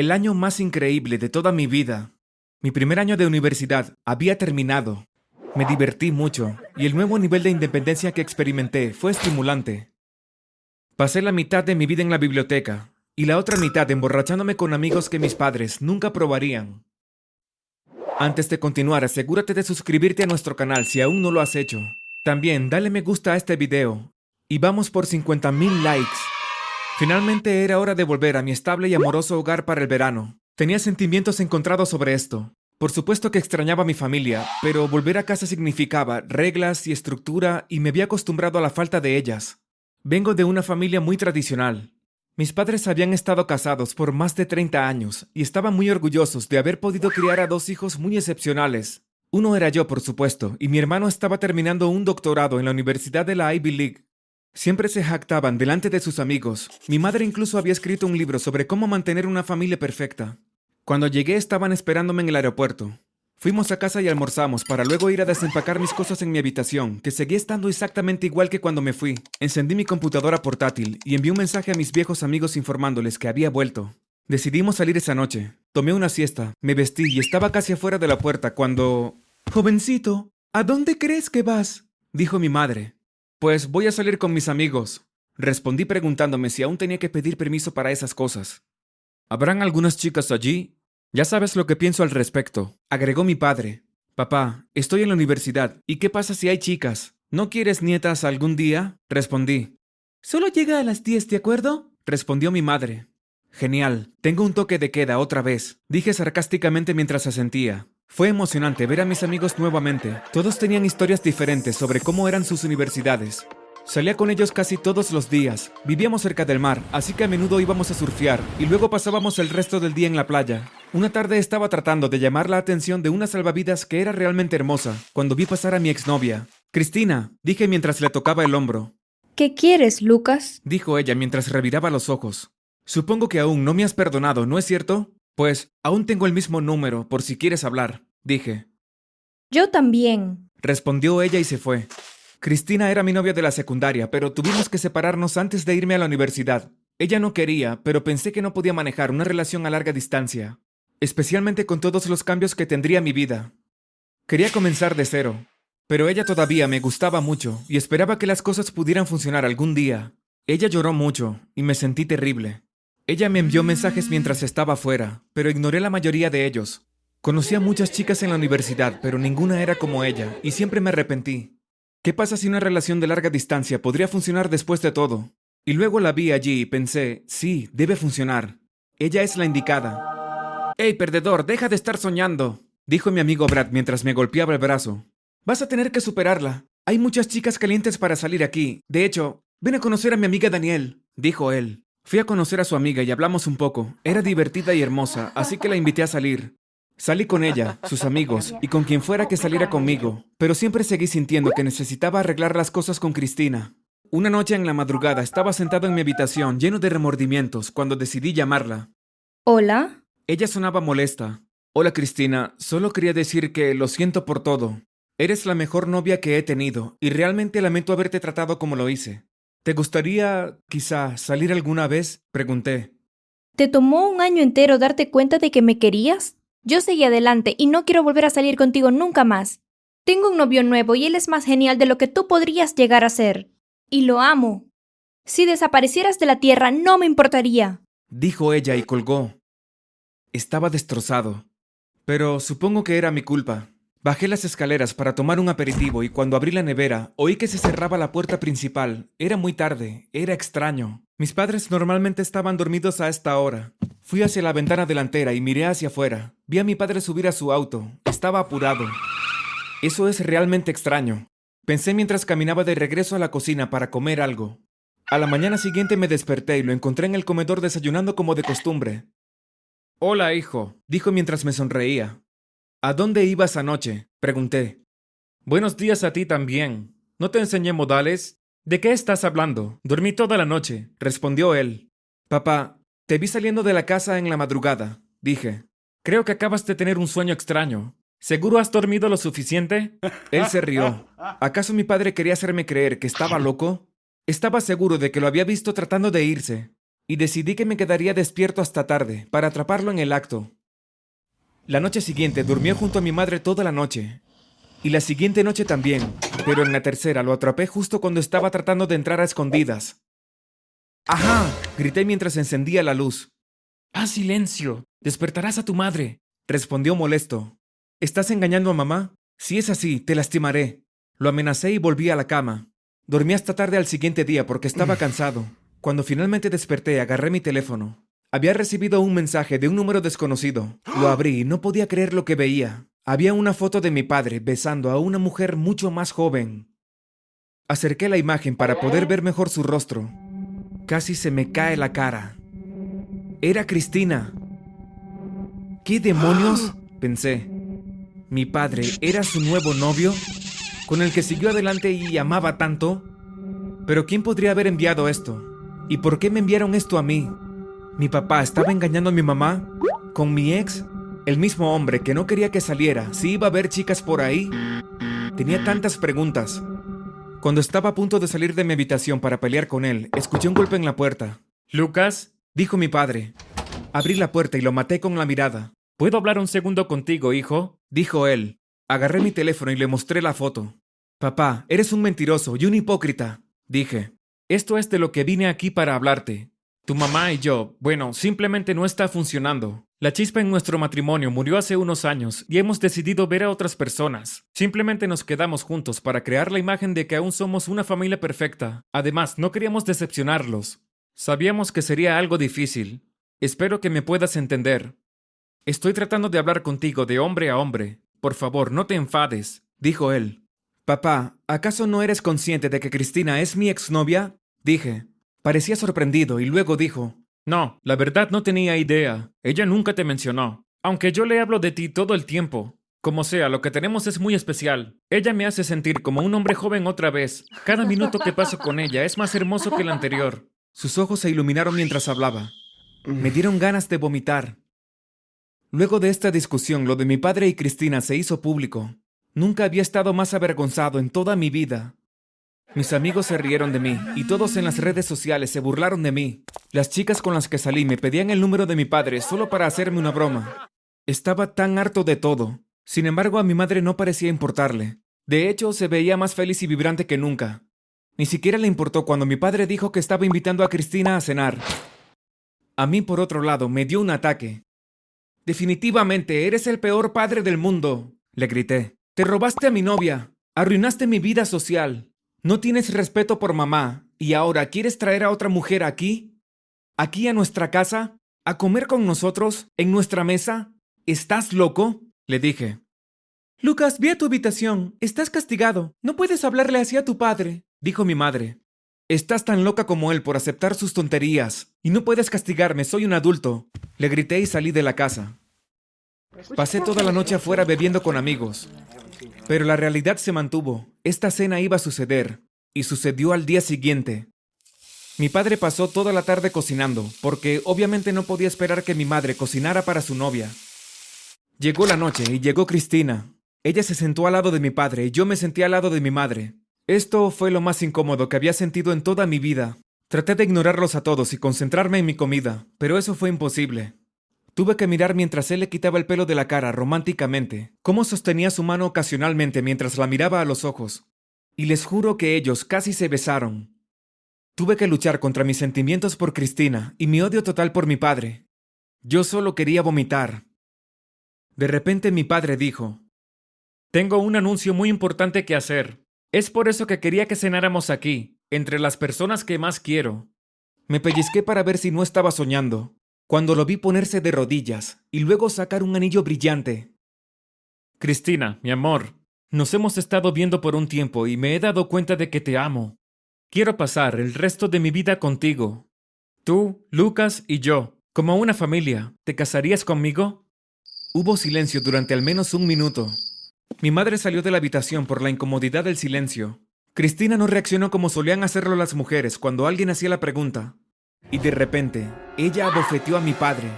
El año más increíble de toda mi vida. Mi primer año de universidad había terminado. Me divertí mucho y el nuevo nivel de independencia que experimenté fue estimulante. Pasé la mitad de mi vida en la biblioteca y la otra mitad emborrachándome con amigos que mis padres nunca probarían. Antes de continuar, asegúrate de suscribirte a nuestro canal si aún no lo has hecho. También dale me gusta a este video y vamos por 50.000 likes. Finalmente era hora de volver a mi estable y amoroso hogar para el verano. Tenía sentimientos encontrados sobre esto. Por supuesto que extrañaba a mi familia, pero volver a casa significaba reglas y estructura y me había acostumbrado a la falta de ellas. Vengo de una familia muy tradicional. Mis padres habían estado casados por más de 30 años y estaban muy orgullosos de haber podido criar a dos hijos muy excepcionales. Uno era yo, por supuesto, y mi hermano estaba terminando un doctorado en la Universidad de la Ivy League. Siempre se jactaban delante de sus amigos. Mi madre incluso había escrito un libro sobre cómo mantener una familia perfecta. Cuando llegué estaban esperándome en el aeropuerto. Fuimos a casa y almorzamos para luego ir a desempacar mis cosas en mi habitación, que seguía estando exactamente igual que cuando me fui. Encendí mi computadora portátil y envié un mensaje a mis viejos amigos informándoles que había vuelto. Decidimos salir esa noche. Tomé una siesta, me vestí y estaba casi afuera de la puerta cuando... Jovencito, ¿a dónde crees que vas? dijo mi madre. Pues voy a salir con mis amigos. Respondí preguntándome si aún tenía que pedir permiso para esas cosas. ¿Habrán algunas chicas allí? Ya sabes lo que pienso al respecto, agregó mi padre. Papá, estoy en la universidad. ¿Y qué pasa si hay chicas? ¿No quieres nietas algún día? Respondí. Solo llega a las diez, ¿de acuerdo? Respondió mi madre. Genial. Tengo un toque de queda otra vez, dije sarcásticamente mientras asentía. Fue emocionante ver a mis amigos nuevamente. Todos tenían historias diferentes sobre cómo eran sus universidades. Salía con ellos casi todos los días. Vivíamos cerca del mar, así que a menudo íbamos a surfear y luego pasábamos el resto del día en la playa. Una tarde estaba tratando de llamar la atención de una salvavidas que era realmente hermosa, cuando vi pasar a mi exnovia. Cristina, dije mientras le tocaba el hombro. ¿Qué quieres, Lucas? dijo ella mientras reviraba los ojos. Supongo que aún no me has perdonado, ¿no es cierto? Pues aún tengo el mismo número, por si quieres hablar, dije. Yo también, respondió ella y se fue. Cristina era mi novia de la secundaria, pero tuvimos que separarnos antes de irme a la universidad. Ella no quería, pero pensé que no podía manejar una relación a larga distancia, especialmente con todos los cambios que tendría mi vida. Quería comenzar de cero, pero ella todavía me gustaba mucho y esperaba que las cosas pudieran funcionar algún día. Ella lloró mucho y me sentí terrible. Ella me envió mensajes mientras estaba fuera, pero ignoré la mayoría de ellos. Conocí a muchas chicas en la universidad, pero ninguna era como ella, y siempre me arrepentí. ¿Qué pasa si una relación de larga distancia podría funcionar después de todo? Y luego la vi allí y pensé, sí, debe funcionar. Ella es la indicada. ¡Ey, perdedor, deja de estar soñando! dijo mi amigo Brad mientras me golpeaba el brazo. Vas a tener que superarla. Hay muchas chicas calientes para salir aquí. De hecho, ven a conocer a mi amiga Daniel, dijo él. Fui a conocer a su amiga y hablamos un poco. Era divertida y hermosa, así que la invité a salir. Salí con ella, sus amigos y con quien fuera que saliera conmigo, pero siempre seguí sintiendo que necesitaba arreglar las cosas con Cristina. Una noche en la madrugada estaba sentado en mi habitación lleno de remordimientos cuando decidí llamarla. Hola. Ella sonaba molesta. Hola Cristina, solo quería decir que lo siento por todo. Eres la mejor novia que he tenido y realmente lamento haberte tratado como lo hice. ¿Te gustaría, quizá, salir alguna vez? Pregunté. ¿Te tomó un año entero darte cuenta de que me querías? Yo seguí adelante y no quiero volver a salir contigo nunca más. Tengo un novio nuevo y él es más genial de lo que tú podrías llegar a ser. Y lo amo. Si desaparecieras de la tierra no me importaría. Dijo ella y colgó. Estaba destrozado. Pero supongo que era mi culpa. Bajé las escaleras para tomar un aperitivo y cuando abrí la nevera oí que se cerraba la puerta principal. Era muy tarde, era extraño. Mis padres normalmente estaban dormidos a esta hora. Fui hacia la ventana delantera y miré hacia afuera. Vi a mi padre subir a su auto. Estaba apurado. Eso es realmente extraño. Pensé mientras caminaba de regreso a la cocina para comer algo. A la mañana siguiente me desperté y lo encontré en el comedor desayunando como de costumbre. Hola, hijo, dijo mientras me sonreía. ¿A dónde ibas anoche? pregunté. Buenos días a ti también. ¿No te enseñé modales? ¿De qué estás hablando? Dormí toda la noche, respondió él. Papá, te vi saliendo de la casa en la madrugada, dije. Creo que acabas de tener un sueño extraño. ¿Seguro has dormido lo suficiente? Él se rió. ¿Acaso mi padre quería hacerme creer que estaba loco? Estaba seguro de que lo había visto tratando de irse. y decidí que me quedaría despierto hasta tarde para atraparlo en el acto. La noche siguiente durmió junto a mi madre toda la noche. Y la siguiente noche también, pero en la tercera lo atrapé justo cuando estaba tratando de entrar a escondidas. ¡Ajá! grité mientras encendía la luz. ¡Haz silencio! Despertarás a tu madre. Respondió molesto. ¿Estás engañando a mamá? Si es así, te lastimaré. Lo amenacé y volví a la cama. Dormí hasta tarde al siguiente día porque estaba cansado. Cuando finalmente desperté, agarré mi teléfono. Había recibido un mensaje de un número desconocido. Lo abrí y no podía creer lo que veía. Había una foto de mi padre besando a una mujer mucho más joven. Acerqué la imagen para poder ver mejor su rostro. Casi se me cae la cara. Era Cristina. ¿Qué demonios? pensé. ¿Mi padre era su nuevo novio? ¿Con el que siguió adelante y amaba tanto? Pero ¿quién podría haber enviado esto? ¿Y por qué me enviaron esto a mí? ¿Mi papá estaba engañando a mi mamá? ¿Con mi ex? ¿El mismo hombre que no quería que saliera? ¿Si iba a haber chicas por ahí? Tenía tantas preguntas. Cuando estaba a punto de salir de mi habitación para pelear con él, escuché un golpe en la puerta. Lucas, dijo mi padre. Abrí la puerta y lo maté con la mirada. ¿Puedo hablar un segundo contigo, hijo? dijo él. Agarré mi teléfono y le mostré la foto. Papá, eres un mentiroso y un hipócrita, dije. Esto es de lo que vine aquí para hablarte. Tu mamá y yo, bueno, simplemente no está funcionando. La chispa en nuestro matrimonio murió hace unos años y hemos decidido ver a otras personas. Simplemente nos quedamos juntos para crear la imagen de que aún somos una familia perfecta. Además, no queríamos decepcionarlos. Sabíamos que sería algo difícil. Espero que me puedas entender. Estoy tratando de hablar contigo de hombre a hombre. Por favor, no te enfades, dijo él. Papá, ¿acaso no eres consciente de que Cristina es mi exnovia? Dije. Parecía sorprendido y luego dijo, No, la verdad no tenía idea. Ella nunca te mencionó. Aunque yo le hablo de ti todo el tiempo. Como sea, lo que tenemos es muy especial. Ella me hace sentir como un hombre joven otra vez. Cada minuto que paso con ella es más hermoso que el anterior. Sus ojos se iluminaron mientras hablaba. Me dieron ganas de vomitar. Luego de esta discusión, lo de mi padre y Cristina se hizo público. Nunca había estado más avergonzado en toda mi vida. Mis amigos se rieron de mí y todos en las redes sociales se burlaron de mí. Las chicas con las que salí me pedían el número de mi padre solo para hacerme una broma. Estaba tan harto de todo. Sin embargo, a mi madre no parecía importarle. De hecho, se veía más feliz y vibrante que nunca. Ni siquiera le importó cuando mi padre dijo que estaba invitando a Cristina a cenar. A mí, por otro lado, me dio un ataque. Definitivamente, eres el peor padre del mundo, le grité. Te robaste a mi novia, arruinaste mi vida social, no tienes respeto por mamá, y ahora quieres traer a otra mujer aquí, aquí a nuestra casa, a comer con nosotros, en nuestra mesa. ¿Estás loco? le dije. Lucas, ve a tu habitación. Estás castigado. No puedes hablarle así a tu padre, dijo mi madre. Estás tan loca como él por aceptar sus tonterías. Y no puedes castigarme, soy un adulto. Le grité y salí de la casa. Pasé toda la noche afuera bebiendo con amigos. Pero la realidad se mantuvo. Esta cena iba a suceder. Y sucedió al día siguiente. Mi padre pasó toda la tarde cocinando, porque obviamente no podía esperar que mi madre cocinara para su novia. Llegó la noche y llegó Cristina. Ella se sentó al lado de mi padre y yo me senté al lado de mi madre. Esto fue lo más incómodo que había sentido en toda mi vida. Traté de ignorarlos a todos y concentrarme en mi comida, pero eso fue imposible. Tuve que mirar mientras él le quitaba el pelo de la cara románticamente, cómo sostenía su mano ocasionalmente mientras la miraba a los ojos. Y les juro que ellos casi se besaron. Tuve que luchar contra mis sentimientos por Cristina y mi odio total por mi padre. Yo solo quería vomitar. De repente mi padre dijo, Tengo un anuncio muy importante que hacer. Es por eso que quería que cenáramos aquí, entre las personas que más quiero. Me pellizqué para ver si no estaba soñando, cuando lo vi ponerse de rodillas y luego sacar un anillo brillante. Cristina, mi amor, nos hemos estado viendo por un tiempo y me he dado cuenta de que te amo. Quiero pasar el resto de mi vida contigo. Tú, Lucas y yo, como una familia, ¿te casarías conmigo? Hubo silencio durante al menos un minuto. Mi madre salió de la habitación por la incomodidad del silencio. Cristina no reaccionó como solían hacerlo las mujeres cuando alguien hacía la pregunta. Y de repente, ella abofeteó a mi padre.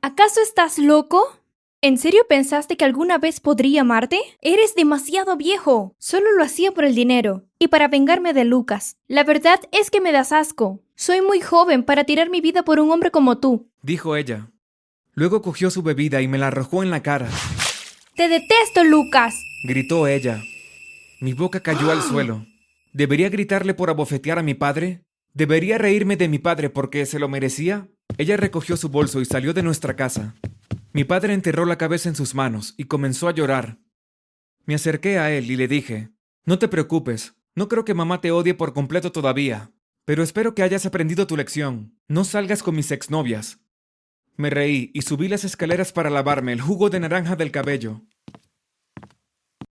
¿Acaso estás loco? ¿En serio pensaste que alguna vez podría amarte? Eres demasiado viejo. Solo lo hacía por el dinero y para vengarme de Lucas. La verdad es que me das asco. Soy muy joven para tirar mi vida por un hombre como tú. Dijo ella. Luego cogió su bebida y me la arrojó en la cara. Te detesto, Lucas. Gritó ella. Mi boca cayó al suelo. ¿Debería gritarle por abofetear a mi padre? ¿Debería reírme de mi padre porque se lo merecía? Ella recogió su bolso y salió de nuestra casa. Mi padre enterró la cabeza en sus manos y comenzó a llorar. Me acerqué a él y le dije, No te preocupes, no creo que mamá te odie por completo todavía, pero espero que hayas aprendido tu lección. No salgas con mis exnovias. Me reí y subí las escaleras para lavarme el jugo de naranja del cabello.